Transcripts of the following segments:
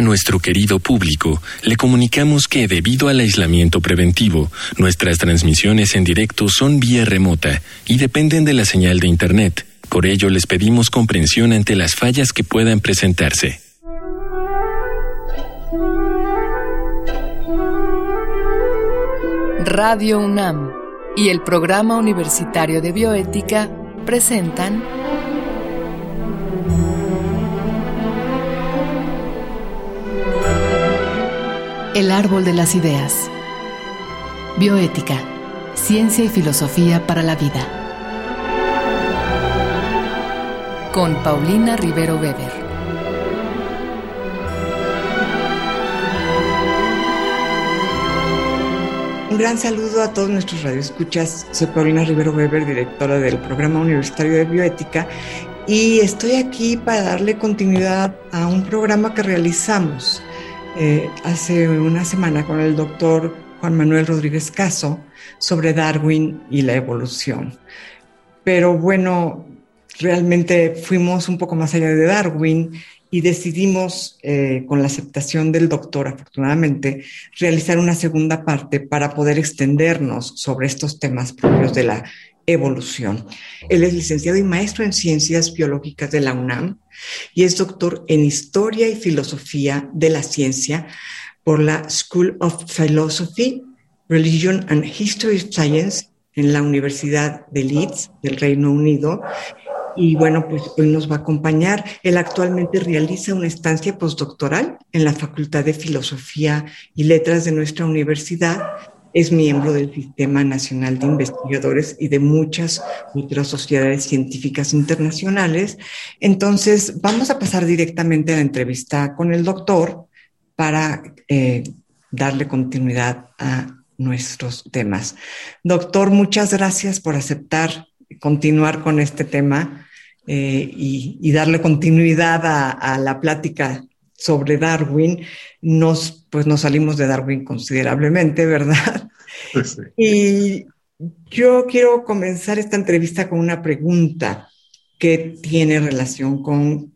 A nuestro querido público, le comunicamos que debido al aislamiento preventivo, nuestras transmisiones en directo son vía remota y dependen de la señal de Internet. Por ello, les pedimos comprensión ante las fallas que puedan presentarse. Radio UNAM y el Programa Universitario de Bioética presentan El árbol de las ideas. Bioética, ciencia y filosofía para la vida. Con Paulina Rivero Weber. Un gran saludo a todos nuestros radioescuchas. Soy Paulina Rivero Weber, directora del Programa Universitario de Bioética, y estoy aquí para darle continuidad a un programa que realizamos eh, hace una semana con el doctor Juan Manuel Rodríguez Caso sobre Darwin y la evolución. Pero bueno, realmente fuimos un poco más allá de Darwin y decidimos, eh, con la aceptación del doctor, afortunadamente, realizar una segunda parte para poder extendernos sobre estos temas propios de la evolución. Él es licenciado y maestro en ciencias biológicas de la UNAM y es doctor en historia y filosofía de la ciencia por la School of Philosophy, Religion and History of Science en la Universidad de Leeds del Reino Unido. Y bueno, pues hoy nos va a acompañar. Él actualmente realiza una estancia postdoctoral en la Facultad de Filosofía y Letras de nuestra universidad es miembro del Sistema Nacional de Investigadores y de muchas otras sociedades científicas internacionales. Entonces, vamos a pasar directamente a la entrevista con el doctor para eh, darle continuidad a nuestros temas. Doctor, muchas gracias por aceptar continuar con este tema eh, y, darle continuidad a, a la plática sobre Darwin, nos, pues nos salimos de Darwin considerablemente, ¿verdad? Y yo quiero comenzar esta entrevista con una pregunta que tiene relación con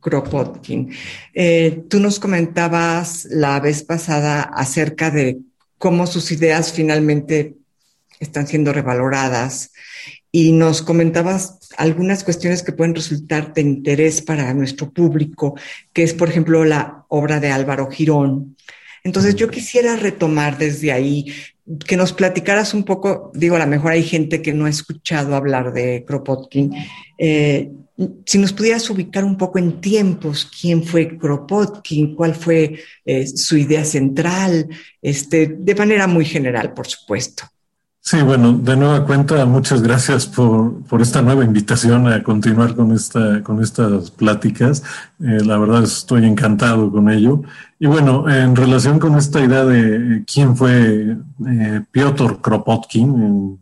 Kropotkin. Eh, tú nos comentabas la vez pasada acerca de cómo sus ideas finalmente están siendo revaloradas y nos comentabas algunas cuestiones que pueden resultar de interés para nuestro público, que es, por ejemplo, la obra de Álvaro Girón. Entonces, yo quisiera retomar desde ahí, que nos platicaras un poco, digo, a lo mejor hay gente que no ha escuchado hablar de Kropotkin. Eh, si nos pudieras ubicar un poco en tiempos, quién fue Kropotkin, cuál fue eh, su idea central, este, de manera muy general, por supuesto. Sí, bueno, de nueva cuenta, muchas gracias por, por esta nueva invitación a continuar con, esta, con estas pláticas. Eh, la verdad estoy encantado con ello. Y bueno, en relación con esta idea de quién fue eh, Piotr Kropotkin,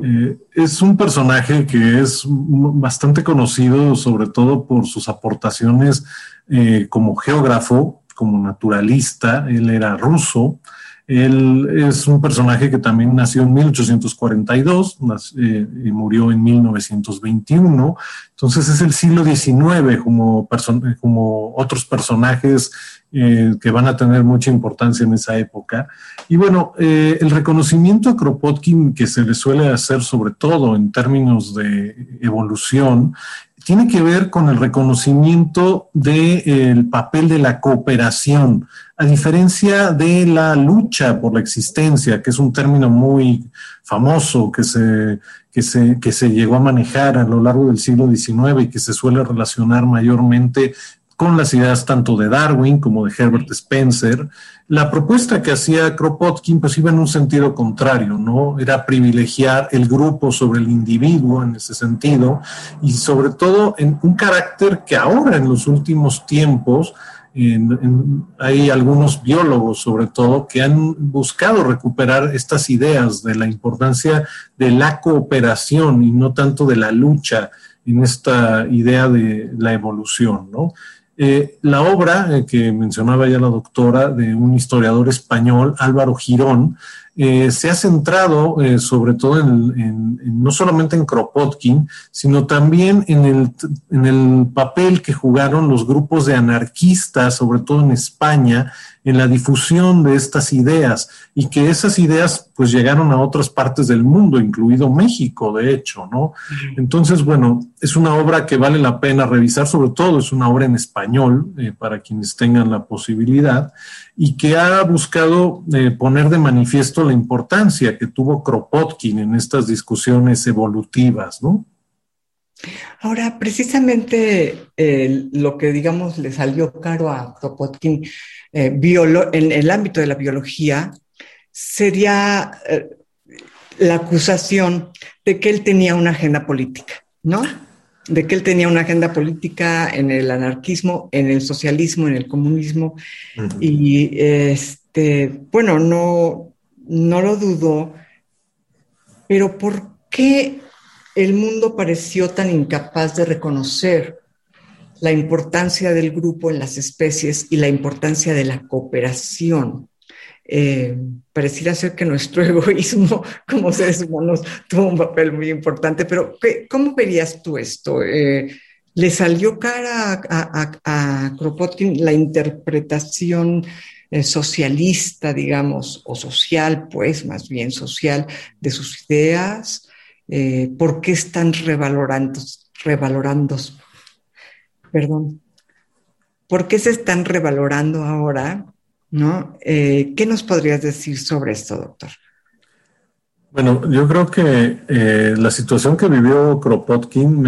eh, es un personaje que es bastante conocido sobre todo por sus aportaciones como geógrafo, como naturalista. Él era ruso. Él es un personaje que también nació en 1842 eh, y murió en 1921. Entonces es el siglo XIX como, otros personajes eh, que van a tener mucha importancia en esa época. Y bueno, eh, el reconocimiento a Kropotkin que se le suele hacer sobre todo en términos de evolución tiene que ver con el reconocimiento del papel de la cooperación, a diferencia de la lucha por la existencia, que es un término muy famoso que se, que se, que se llegó a manejar a lo largo del siglo XIX y que se suele relacionar mayormente con las ideas tanto de Darwin como de Herbert Spencer, la propuesta que hacía Kropotkin pues iba en un sentido contrario, ¿no? Era privilegiar el grupo sobre el individuo en ese sentido y sobre todo en un carácter que ahora en los últimos tiempos hay algunos biólogos sobre todo que han buscado recuperar estas ideas de la importancia de la cooperación y no tanto de la lucha en esta idea de la evolución, ¿no? Eh, la obra eh, que mencionaba ya la doctora de un historiador español, Álvaro Girón, eh, se ha centrado sobre todo en, no solamente en Kropotkin, sino también en el papel que jugaron los grupos de anarquistas, sobre todo en España, en la difusión de estas ideas y que esas ideas pues llegaron a otras partes del mundo, incluido México, de hecho, ¿no? Entonces, bueno, es una obra que vale la pena revisar, sobre todo es una obra en español eh, para quienes tengan la posibilidad y que ha buscado eh, poner de manifiesto la importancia que tuvo Kropotkin en estas discusiones evolutivas, ¿no? Ahora, precisamente lo que, digamos, le salió caro a Kropotkin eh, en el ámbito de la biología sería eh, la acusación de que él tenía una agenda política, ¿no? De que él tenía una agenda política en el anarquismo, en el socialismo, en el comunismo. Y este, bueno, no, no lo dudo, pero ¿por qué el mundo pareció tan incapaz de reconocer la importancia del grupo en las especies y la importancia de la cooperación. Eh, pareciera ser que nuestro egoísmo como seres humanos tuvo un papel muy importante, pero ¿cómo verías tú esto? Eh, ¿Le salió cara a, Kropotkin la interpretación eh, socialista, digamos, o social, pues más bien social, de sus ideas? ¿Por qué están revalorando, revalorando perdón, ¿por qué se están revalorando ahora? ¿No? Eh, ¿Qué nos podrías decir sobre esto, doctor? Bueno, yo creo que eh, la situación que vivió Kropotkin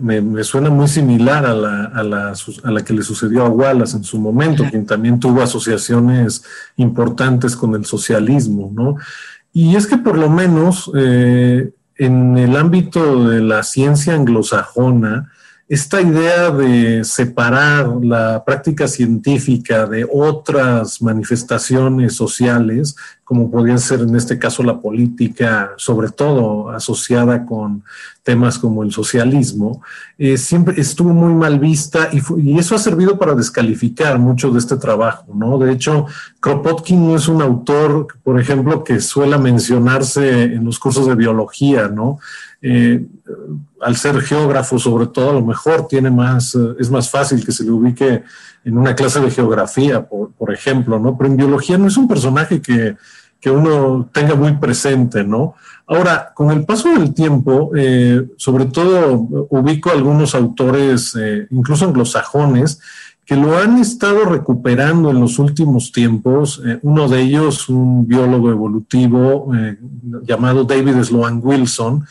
me, suena muy similar a la, a, la, que le sucedió a Wallace en su momento, quien también tuvo asociaciones importantes con el socialismo, ¿no? Y es que por lo menos eh, en el ámbito de la ciencia anglosajona, esta idea de separar la práctica científica de otras manifestaciones sociales, como podrían ser en este caso la política, sobre todo asociada con temas como el socialismo, eh, siempre estuvo muy mal vista y, eso ha servido para descalificar mucho de este trabajo, ¿no? De hecho, Kropotkin no es un autor, por ejemplo, que suele mencionarse en los cursos de biología, ¿no? Eh, al ser geógrafo sobre todo, a lo mejor tiene más, eh, es más fácil que se le ubique en una clase de geografía, por, ejemplo, ¿no? Pero en biología no es un personaje que, uno tenga muy presente, ¿no? Ahora, con el paso del tiempo, eh, sobre todo ubico algunos autores, incluso anglosajones, que lo han estado recuperando en los últimos tiempos. uno de ellos, un biólogo evolutivo llamado David Sloan Wilson,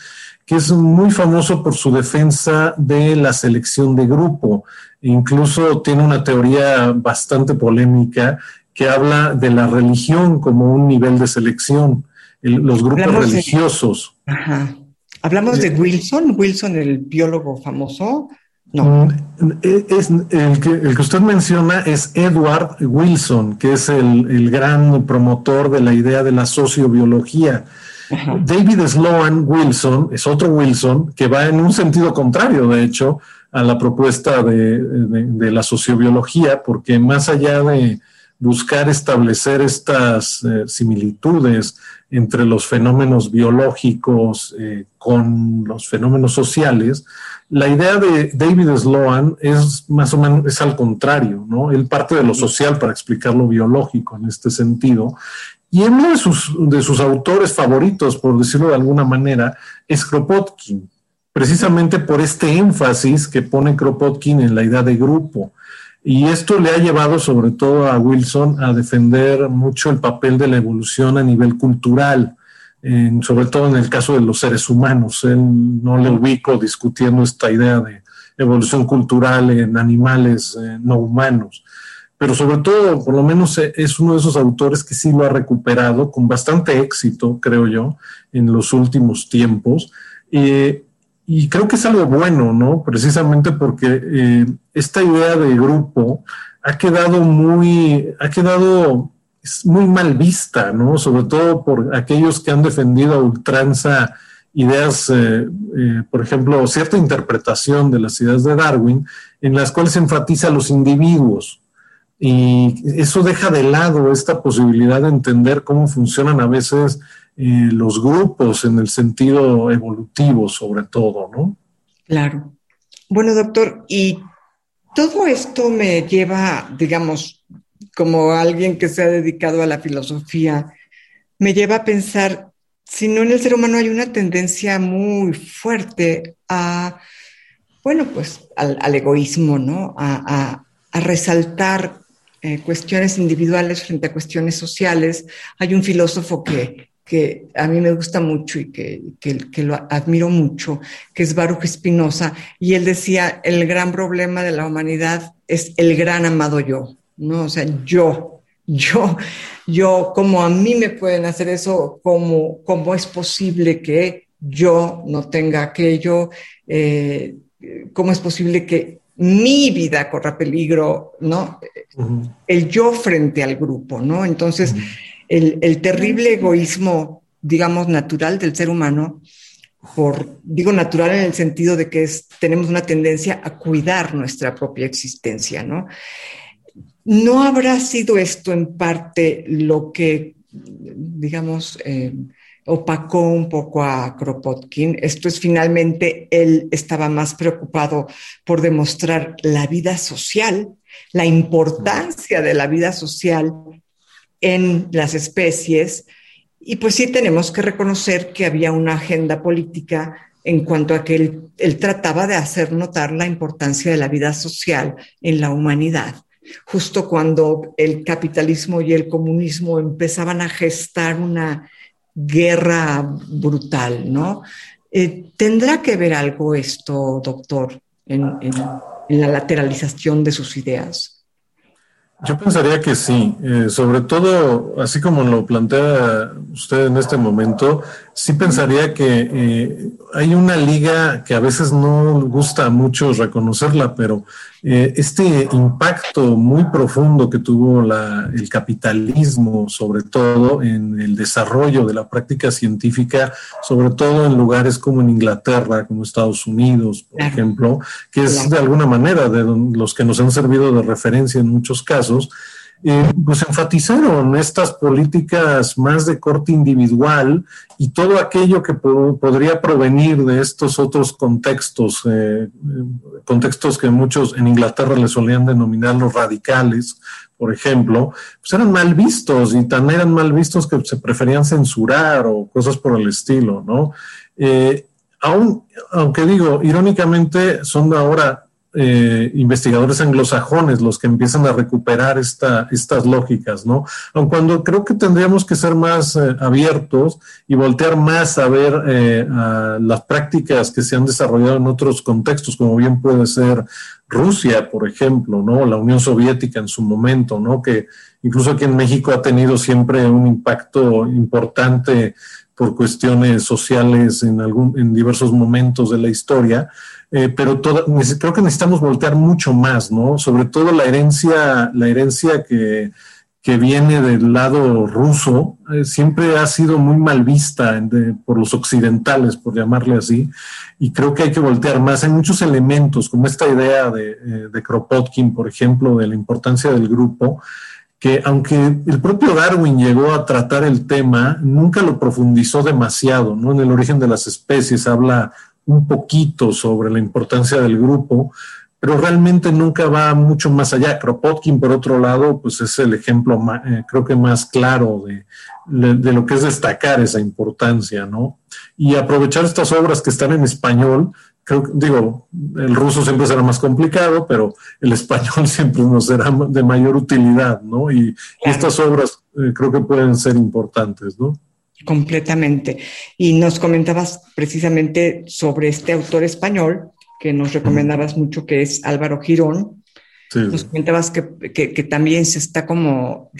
que es muy famoso por su defensa de la selección de grupo. Incluso tiene una teoría bastante polémica que habla de la religión como un nivel de selección, los grupos religiosos. ajá. ¿Hablamos de eh, Wilson? ¿Wilson, el biólogo famoso? No. Mm, es, el, que, el, que, usted menciona es Edward Wilson, que es el, el gran promotor de la idea de la sociobiología. David Sloan Wilson es otro Wilson que va en un sentido contrario, de hecho, a la propuesta de, la sociobiología, porque más allá de buscar establecer estas eh, similitudes entre los fenómenos biológicos eh, con los fenómenos sociales, la idea de David Sloan es más o menos es al contrario, ¿no? Él parte de lo social para explicar lo biológico en este sentido y uno de sus, de sus autores favoritos, por decirlo de alguna manera, es Kropotkin, precisamente por este énfasis que pone Kropotkin en la idea de grupo. Y esto le ha llevado sobre todo a Wilson a defender mucho el papel de la evolución a nivel cultural, sobre todo en el caso de los seres humanos. Él no le ubico discutiendo esta idea de evolución cultural en animales eh, no humanos pero sobre todo, por lo menos eh, es uno de esos autores que sí lo ha recuperado con bastante éxito, creo yo, en los últimos tiempos. Eh, y creo que es algo bueno, ¿no? Precisamente porque eh, esta idea de grupo ha quedado muy, ha quedado muy mal vista, ¿no? Sobre todo por aquellos que han defendido a ultranza ideas, por ejemplo, cierta interpretación de las ideas de Darwin, en las cuales enfatiza a los individuos, y eso deja de lado esta posibilidad de entender cómo funcionan a veces eh, los grupos en el sentido evolutivo, sobre todo, ¿no? Claro. Bueno, doctor, y todo esto me lleva, digamos, como alguien que se ha dedicado a la filosofía, me lleva a pensar, si no en el ser humano hay una tendencia muy fuerte a, bueno, pues al, egoísmo, ¿no? A, resaltar eh, cuestiones individuales frente a cuestiones sociales. Hay un filósofo que, que a mí me gusta mucho y que, que, lo admiro mucho, que es Baruch Espinosa, y él decía, el gran problema de la humanidad es el gran amado yo, ¿no? O sea, yo, yo, yo, como a mí me pueden hacer eso, cómo, cómo es posible que yo no tenga aquello, eh, cómo es posible que mi vida corra peligro, ¿no? El yo frente al grupo, ¿no? Entonces, el, el, terrible egoísmo, digamos, natural del ser humano, por, digo natural en el sentido de que es, tenemos una tendencia a cuidar nuestra propia existencia, ¿no? ¿No habrá sido esto en parte lo que, digamos, eh, opacó un poco a Kropotkin? Esto es finalmente, él estaba más preocupado por demostrar la vida social, la importancia de la vida social en las especies. Y pues sí tenemos que reconocer que había una agenda política en cuanto a que él, él trataba de hacer notar la importancia de la vida social en la humanidad justo cuando el capitalismo y el comunismo empezaban a gestar una guerra brutal, ¿no? Eh, ¿Tendrá que ver algo esto, doctor, en, la lateralización de sus ideas? Yo pensaría que sí, eh, sobre todo, así como lo plantea usted en este momento, sí pensaría que eh, hay una liga que a veces no gusta a muchos reconocerla, pero eh, este impacto muy profundo que tuvo el capitalismo, sobre todo en el desarrollo de la práctica científica, sobre todo en lugares como en Inglaterra, como Estados Unidos, por ejemplo, que es de alguna manera de los que nos han servido de referencia en muchos casos, eh, pues enfatizaron estas políticas más de corte individual y todo aquello que podría provenir de estos otros contextos, eh, contextos que muchos en Inglaterra le solían denominar los radicales, por ejemplo, pues eran mal vistos y tan eran mal vistos que se preferían censurar o cosas por el estilo, ¿no? Eh, aunque digo, irónicamente son ahora eh, investigadores anglosajones los que empiezan a recuperar esta, estas lógicas, ¿no? Aun cuando creo que tendríamos que ser más eh, abiertos y voltear más a ver eh, las prácticas que se han desarrollado en otros contextos, como bien puede ser Rusia, por ejemplo, ¿no? La Unión Soviética en su momento, ¿no? Que incluso aquí en México ha tenido siempre un impacto importante por cuestiones sociales en, algún, en diversos momentos de la historia eh, pero creo que necesitamos voltear mucho más, ¿no? Sobre todo la herencia, la herencia que, que viene del lado ruso, eh, siempre ha sido muy mal vista por los occidentales, por llamarle así, y creo que hay que voltear más. Hay muchos elementos, como esta idea de, eh, de Kropotkin, por ejemplo, de la importancia del grupo, que aunque el propio Darwin llegó a tratar el tema, nunca lo profundizó demasiado, ¿no? En el origen de las especies habla un poquito sobre la importancia del grupo, pero realmente nunca va mucho más allá. Kropotkin, por otro lado, pues es el ejemplo, eh, creo que más claro de, de, lo que es destacar esa importancia, ¿no? Y aprovechar estas obras que están en español, creo que, digo, el ruso siempre será más complicado, pero el español siempre nos será de mayor utilidad, ¿no? Y, estas obras eh, creo que pueden ser importantes, ¿no? Completamente. Y nos comentabas precisamente sobre este autor español que nos recomendabas mucho, que es Álvaro Girón. Nos comentabas que, también se está como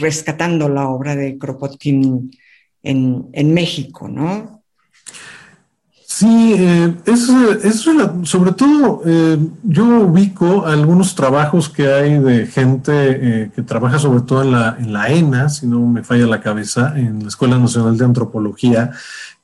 rescatando la obra de Kropotkin en, en México, ¿no? Sí, eh, es, sobre todo eh, yo ubico algunos trabajos que hay de gente eh, que trabaja sobre todo en la, en la ENA, si no me falla la cabeza, en la Escuela Nacional de Antropología,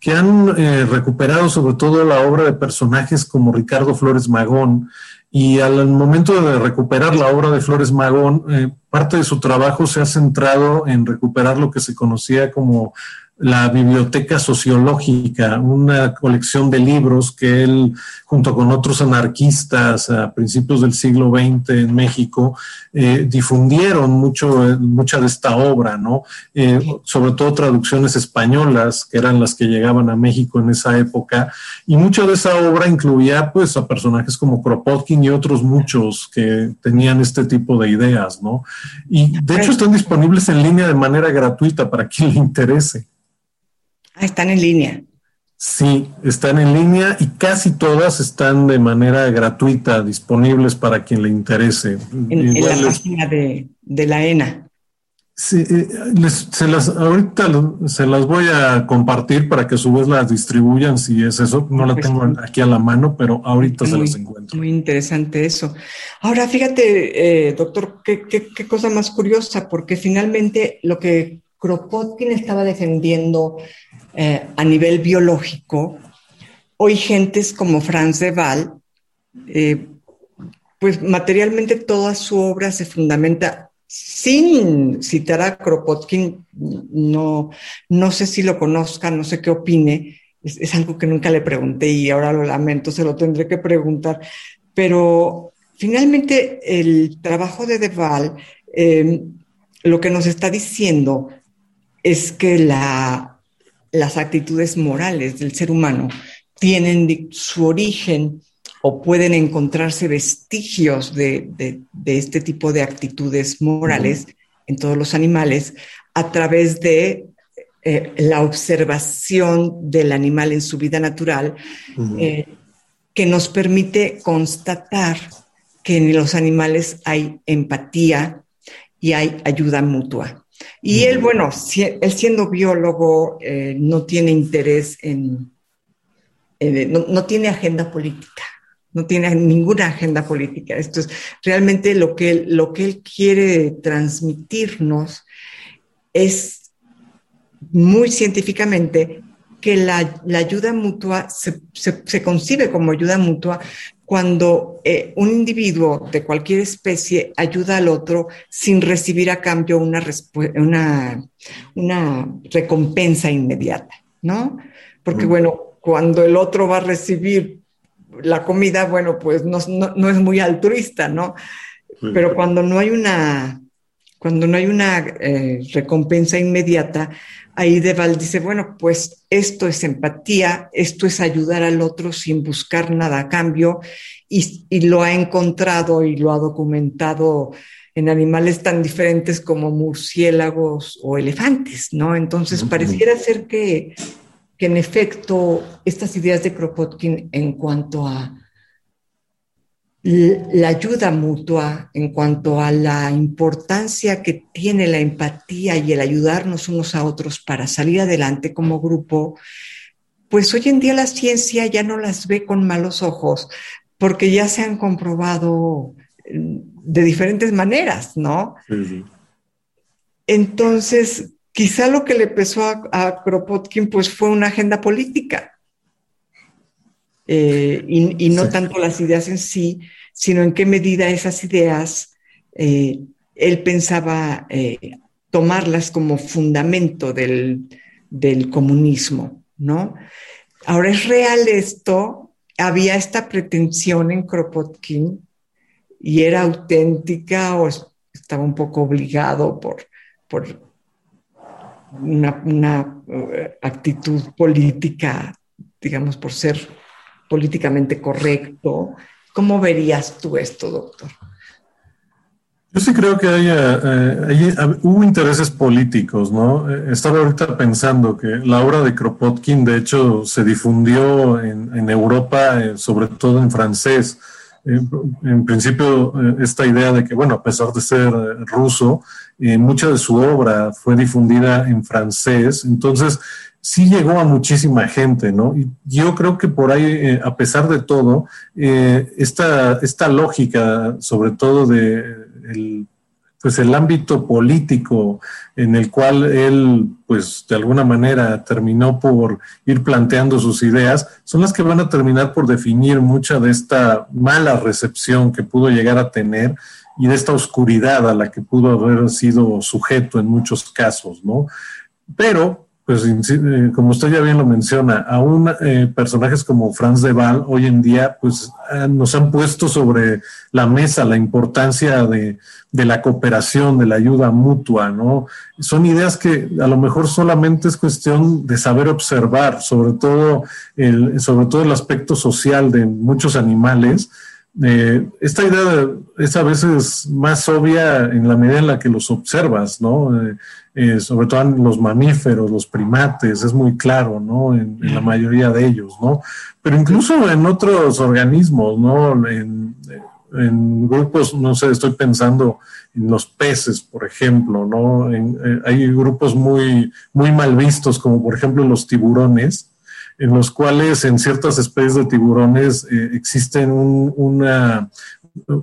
que han recuperado sobre todo la obra de personajes como Ricardo Flores Magón, y al momento de recuperar la obra de Flores Magón, eh, parte de su trabajo se ha centrado en recuperar lo que se conocía como la Biblioteca Sociológica, una colección de libros que él, junto con otros anarquistas a principios del siglo XX en México, eh, difundieron mucho, eh, mucha de esta obra, ¿no? Eh, sobre todo traducciones españolas, que eran las que llegaban a México en esa época, y mucha de esa obra incluía, pues, a personajes como Kropotkin y otros muchos que tenían este tipo de ideas, ¿no? Y de hecho están disponibles en línea de manera gratuita para quien le interese. Ah, están en línea. Sí, están en línea y casi todas están de manera gratuita, disponibles para quien le interese. En, la página de, la ENA. Sí, eh, se las, ahorita se las voy a compartir para que a su vez las distribuyan si es eso. No la pues tengo aquí a la mano, pero ahorita se las encuentro. Muy interesante eso. Ahora, fíjate, eh, doctor, qué, qué cosa más curiosa, porque finalmente lo que Kropotkin estaba defendiendo eh, a nivel biológico, hoy gentes como Franz de eh, pues materialmente toda su obra se fundamenta sin citar a Kropotkin, no, no sé si lo conozca, no sé qué opine, es, algo que nunca le pregunté y ahora lo lamento, se lo tendré que preguntar, pero finalmente el trabajo de Deval eh, lo que nos está diciendo es que la las actitudes morales del ser humano tienen su origen o pueden encontrarse vestigios de, este tipo de actitudes morales en todos los animales a través de eh, la observación del animal en su vida natural, eh, que nos permite constatar que en los animales hay empatía y hay ayuda mutua. Y él, bueno, él siendo biólogo, eh, no tiene interés en, no, tiene agenda política, no tiene ninguna agenda política. Esto es realmente lo que, él, lo que él quiere transmitirnos es muy científicamente que la, ayuda mutua se, se, concibe como ayuda mutua cuando eh, un individuo de cualquier especie ayuda al otro sin recibir a cambio una, una, una recompensa inmediata, ¿no? Porque, bueno, cuando el otro va a recibir la comida, bueno, pues no, es muy altruista, ¿no? Pero cuando no hay una, cuando no hay una eh, recompensa inmediata, ahí Deval dice, bueno, pues esto es empatía, esto es ayudar al otro sin buscar nada a cambio y, lo ha encontrado y lo ha documentado en animales tan diferentes como murciélagos o elefantes, ¿no? Entonces pareciera ser que, que en efecto estas ideas de Kropotkin en cuanto a la ayuda mutua en cuanto a la importancia que tiene la empatía y el ayudarnos unos a otros para salir adelante como grupo, pues hoy en día la ciencia ya no las ve con malos ojos porque ya se han comprobado mm, de diferentes maneras, ¿no? Entonces, quizá lo que le pesó a, Kropotkin pues fue una agenda política. Eh, y, no tanto las ideas en sí, sino en qué medida esas ideas eh, él pensaba eh, tomarlas como fundamento del, comunismo, ¿no? Ahora, ¿es real esto? ¿Había esta pretensión en Kropotkin y era auténtica o estaba un poco obligado por, por una, eh, actitud política, digamos, por ser políticamente correcto? ¿Cómo verías tú esto, doctor? Yo sí creo que eh, hubo intereses políticos, ¿no? Eh, estaba ahorita pensando que la obra de Kropotkin, de hecho, se difundió en, Europa, eh, sobre todo en francés. en principio, esta idea de que, bueno, a pesar de ser ruso, mucha de su obra fue difundida en francés. Entonces, sí llegó a muchísima gente, ¿no? Y yo creo que por ahí, eh, a pesar de todo, eh, esta, esta, lógica, sobre todo de pues el ámbito político en el cual él, pues de alguna manera terminó por ir planteando sus ideas, son las que van a terminar por definir mucha de esta mala recepción que pudo llegar a tener y de esta oscuridad a la que pudo haber sido sujeto en muchos casos, ¿no? Pero pues eh, como usted ya bien lo menciona, aún eh, personajes como Franz de Waal hoy en día pues nos han puesto sobre la mesa la importancia de, la cooperación, de la ayuda mutua, ¿no? Son ideas que a lo mejor solamente es cuestión de saber observar, sobre todo el, sobre todo el aspecto social de muchos animales, eh, esta idea es a veces más obvia en la medida en la que los observas, ¿no? Eh, eh, sobre todo en los mamíferos, los primates, es muy claro, ¿no? En, la mayoría de ellos, ¿no? Pero incluso en otros organismos, ¿no? En, grupos, no sé, estoy pensando en los peces, por ejemplo, ¿no? hay grupos muy, muy mal vistos, como por ejemplo los tiburones, en los cuales en ciertas especies de tiburones eh, existen un,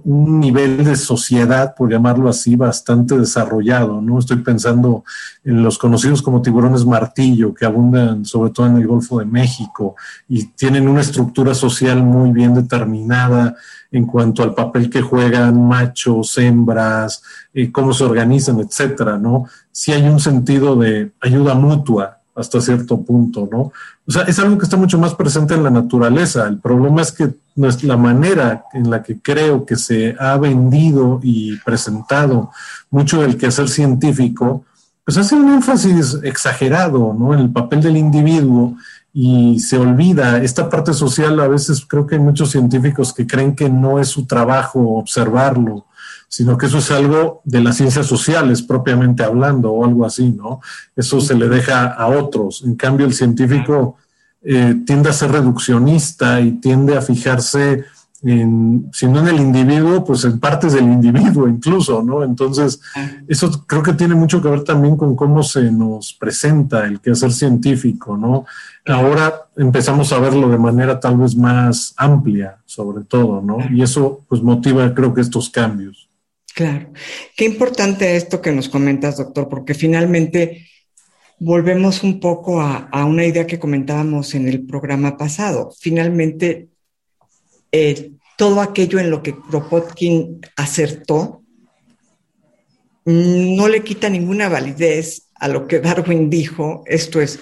nivel de sociedad, por llamarlo así, bastante desarrollado, ¿no? Estoy pensando en los conocidos como tiburones martillo, que abundan sobre todo en el Golfo de México y tienen una estructura social muy bien determinada en cuanto al papel que juegan machos, hembras, eh, cómo se organizan, etcétera, ¿no? Sí hay un sentido de ayuda mutua hasta cierto punto, ¿no? O sea, es algo que está mucho más presente en la naturaleza. El problema es que la manera en la que creo que se ha vendido y presentado mucho del quehacer científico, pues hace un énfasis exagerado, ¿no? En el papel del individuo y se olvida esta parte social. A veces creo que hay muchos científicos que creen que no es su trabajo observarlo sino que eso es algo de las ciencias sociales propiamente hablando o algo así, ¿no? Eso se le deja a otros. En cambio, el científico eh, tiende a ser reduccionista y tiende a fijarse en, si no en el individuo, pues en partes del individuo incluso, ¿no? Entonces, eso creo que tiene mucho que ver también con cómo se nos presenta el quehacer científico, ¿no? Ahora empezamos a verlo de manera tal vez más amplia, sobre todo, ¿no? Y eso pues motiva creo que estos cambios. Claro. Qué importante esto que nos comentas, doctor, porque finalmente volvemos un poco a, una idea que comentábamos en el programa pasado. Finalmente, eh, todo aquello en lo que Kropotkin acertó no le quita ninguna validez a lo que Darwin dijo, esto es,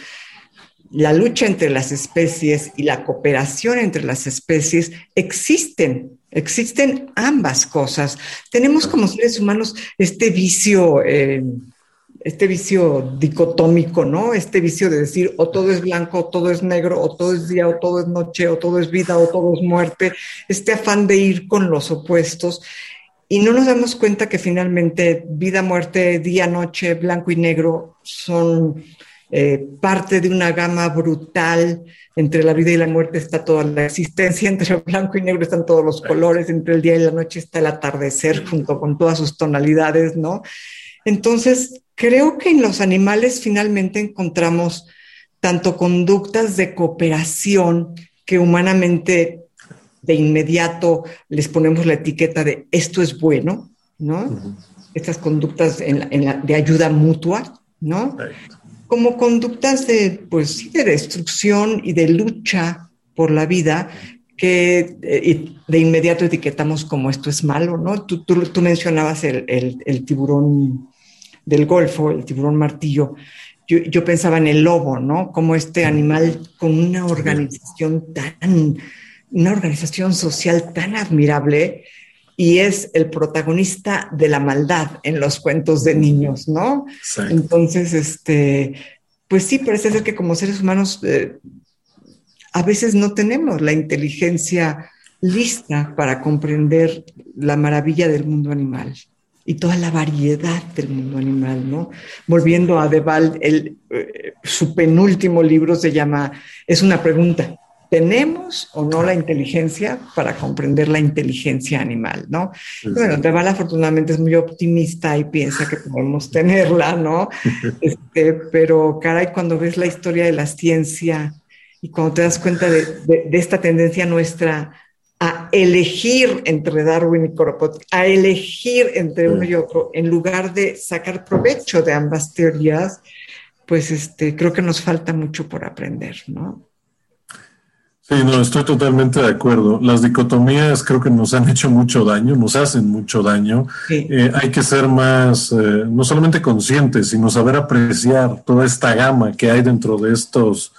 la lucha entre las especies y la cooperación entre las especies existen Existen ambas cosas. Tenemos como seres humanos este vicio, eh, este vicio dicotómico, ¿no? Este vicio de decir o todo es blanco, o todo es negro, o todo es día, o todo es noche, o todo es vida, o todo es muerte. Este afán de ir con los opuestos. Y no nos damos cuenta que finalmente vida, muerte, día, noche, blanco y negro son eh, parte de una gama brutal. Entre la vida y la muerte está toda la existencia, entre el blanco y negro están todos los colores, entre el día y la noche está el atardecer junto con todas sus tonalidades, ¿no? Entonces, creo que en los animales finalmente encontramos tanto conductas de cooperación que humanamente de inmediato les ponemos la etiqueta de esto es bueno, ¿no? Estas conductas de ayuda mutua, ¿no? Como conductas de, pues, de destrucción y de lucha por la vida que eh, de inmediato etiquetamos como esto es malo, ¿no? Tú, tú, mencionabas el, el, tiburón del Golfo, el tiburón martillo. Yo, yo, pensaba en el lobo, ¿no? Como este animal con una organización tan, una organización social tan admirable y es el protagonista de la maldad en los cuentos de niños, ¿no? Entonces, este, pues sí, parece ser que como seres humanos eh, a veces no tenemos la inteligencia lista para comprender la maravilla del mundo animal y toda la variedad del mundo animal, ¿no? Volviendo a Deval, el, eh, su penúltimo libro se llama Es una pregunta. ¿Tenemos o no la inteligencia para comprender la inteligencia animal, no? Bueno, Deval afortunadamente es muy optimista y piensa que podemos tenerla, ¿no? Este, pero caray, cuando ves la historia de la ciencia y cuando te das cuenta de, de esta tendencia nuestra a elegir entre Darwin y Kropotkin, a elegir entre uno y otro, en lugar de sacar provecho de ambas teorías, pues este, creo que nos falta mucho por aprender, ¿no? Sí, no, estoy totalmente de acuerdo. Las dicotomías creo que nos han hecho mucho daño, nos hacen mucho daño. Eh, hay que ser más, eh, no solamente conscientes, sino saber apreciar toda esta gama que hay dentro de estos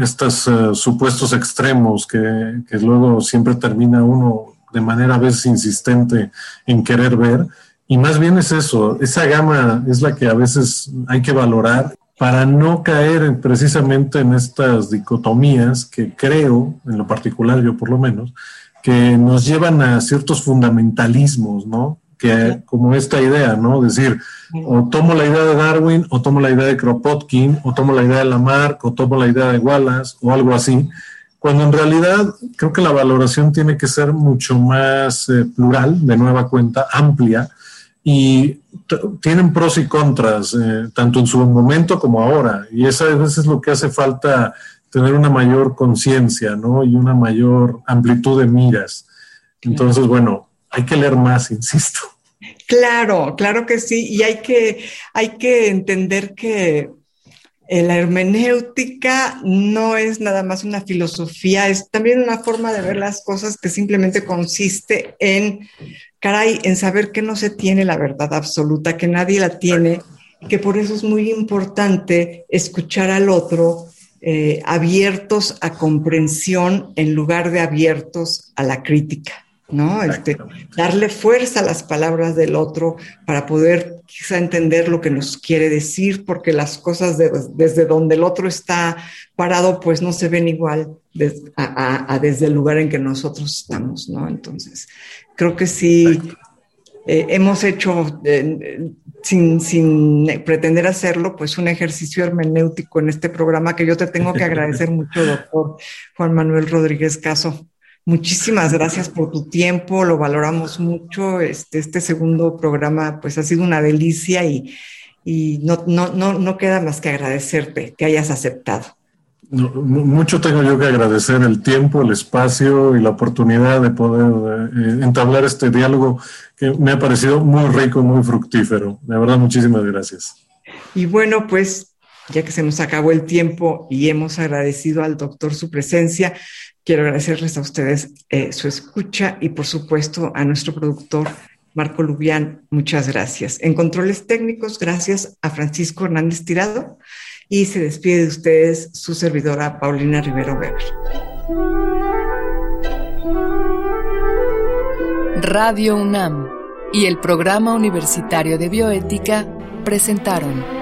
estos eh, supuestos extremos que, que, luego siempre termina uno de manera a veces insistente en querer ver. Y más bien es eso, esa gama es la que a veces hay que valorar para no caer precisamente en estas dicotomías que creo, en lo particular yo por lo menos, que nos llevan a ciertos fundamentalismos, ¿no? que como esta idea, ¿no? Decir, o tomo la idea de Darwin, o tomo la idea de Kropotkin, o tomo la idea de Lamarck, o tomo la idea de Wallace, o algo así, cuando en realidad creo que la valoración tiene que ser mucho más eh, plural, de nueva cuenta, amplia, y tienen pros y contras, eh, tanto en su momento como ahora, y esa a veces es lo que hace falta tener una mayor conciencia, ¿no? Y una mayor amplitud de miras. Entonces, bueno, hay que leer más, insisto. Claro, claro que sí. Y hay que, hay que entender que la hermenéutica no es nada más una filosofía, es también una forma de ver las cosas que simplemente consiste en, caray, en saber que no se tiene la verdad absoluta, que nadie la tiene, que por eso es muy importante escuchar al otro eh, abiertos a comprensión en lugar de abiertos a la crítica. ¿No? Este, darle fuerza a las palabras del otro para poder quizá entender lo que nos quiere decir, porque las cosas desde donde el otro está parado, pues no se ven igual a, desde el lugar en que nosotros estamos, ¿no? Entonces, creo que sí. Eh, hemos hecho, eh, sin, sin pretender hacerlo, pues un ejercicio hermenéutico en este programa que yo te tengo que agradecer mucho, doctor Juan Manuel Rodríguez Caso, Muchísimas gracias por tu tiempo, lo valoramos mucho. Este, este segundo programa pues ha sido una delicia y, y no, no, no, no queda más que agradecerte que hayas aceptado. mucho tengo yo que agradecer el tiempo, el espacio y la oportunidad de poder eh, entablar este diálogo que me ha parecido muy rico, muy fructífero. De verdad, muchísimas gracias. Y bueno, pues ya que se nos acabó el tiempo y hemos agradecido al doctor su presencia, Quiero agradecerles a ustedes eh, su escucha y por supuesto a nuestro productor Marco Lubián, muchas gracias. En controles técnicos, gracias a Francisco Hernández Tirado y se despide de ustedes su servidora Paulina Rivero Weber. Radio UNAM y el Programa Universitario de Bioética presentaron